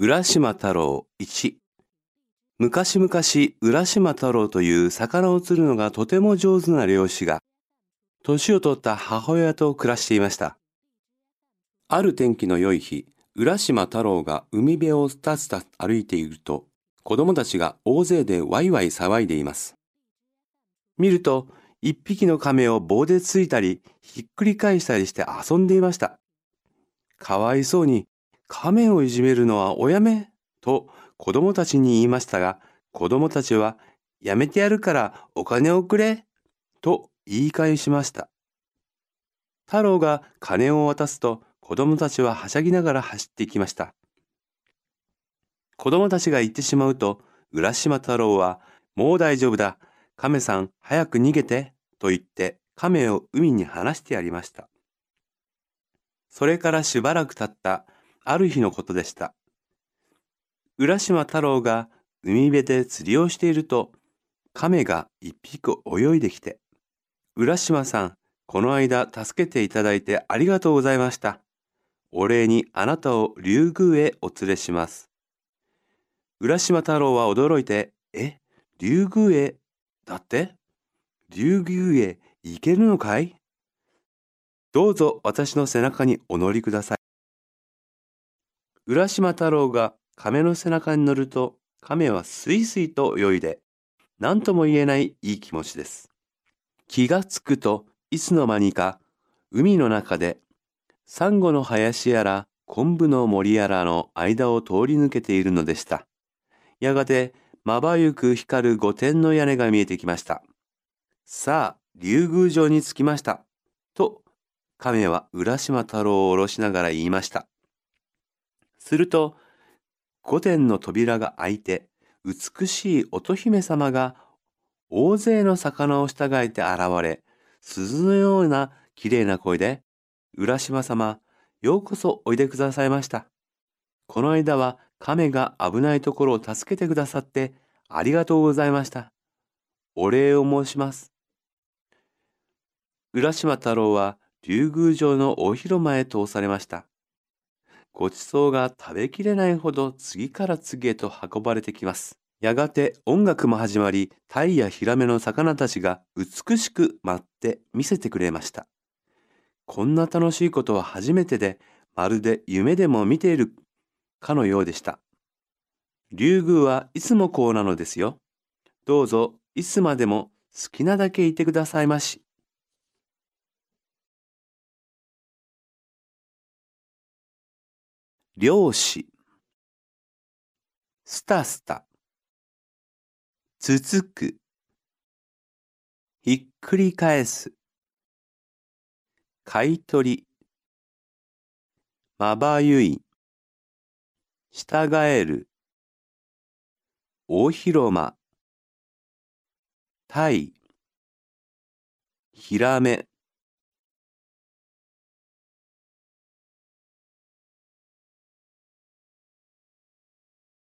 浦島太郎1昔々浦島太郎という魚を釣るのがとても上手な漁師が年を取った母親と暮らしていました。ある天気の良い日浦島太郎が海辺をスタスタ歩いていると子供たちが大勢でワイワイ騒いでいます。見ると一匹の亀を棒でついたりひっくり返したりして遊んでいました。かわいそうに亀をいじめるのはおやめ？と子供たちに言いましたが、子供たちはやめてやるからお金をくれ？と言い返しました。太郎が金を渡すと子供たちははしゃぎながら走っていきました。子供たちが行ってしまうと、浦島太郎は、もう大丈夫だ。亀さん、早く逃げて。と言って、亀を海に放してやりました。それからしばらく経ったある日のことでした。浦島太郎が海辺で釣りをしていると、亀が一匹泳いできて、浦島さん、この間助けていただいてありがとうございました。お礼にあなたを竜宮へお連れします。浦島太郎は驚いて、え、竜宮へ？だって？竜宮へ行けるのかい？どうぞ私の背中にお乗りください。浦島太郎が亀の背中に乗ると、亀はスイスイと泳いで、何とも言えないいい気持ちです。気がつくと、いつの間にか、海の中で、サンゴの林やら、昆布の森やらの間を通り抜けているのでした。やがて、まばゆく光る御殿の屋根が見えてきました。さあ、竜宮城に着きました。と、亀は浦島太郎を下ろしながら言いました。すると、御殿の扉が開いて、美しい乙姫様が大勢の魚を従えて現れ、鈴のような綺麗な声で、浦島様、ようこそおいでくださいました。この間は亀が危ないところを助けてくださってありがとうございました。お礼を申します。浦島太郎は竜宮城の大広間へ通されました。ごちそうが食べきれないほど次から次へと運ばれてきます。やがて音楽も始まり、タイやヒラメの魚たちが美しく舞って見せてくれました。こんな楽しいことは初めてで、まるで夢でも見ているかのようでした。竜宮はいつもこうなのですよ。どうぞいつまでも好きなだけいてくださいまし。漁師。スタスタ。続く。ひっくり返す。買い取り。まばゆい。従える。大広間。タイ。ヒラメ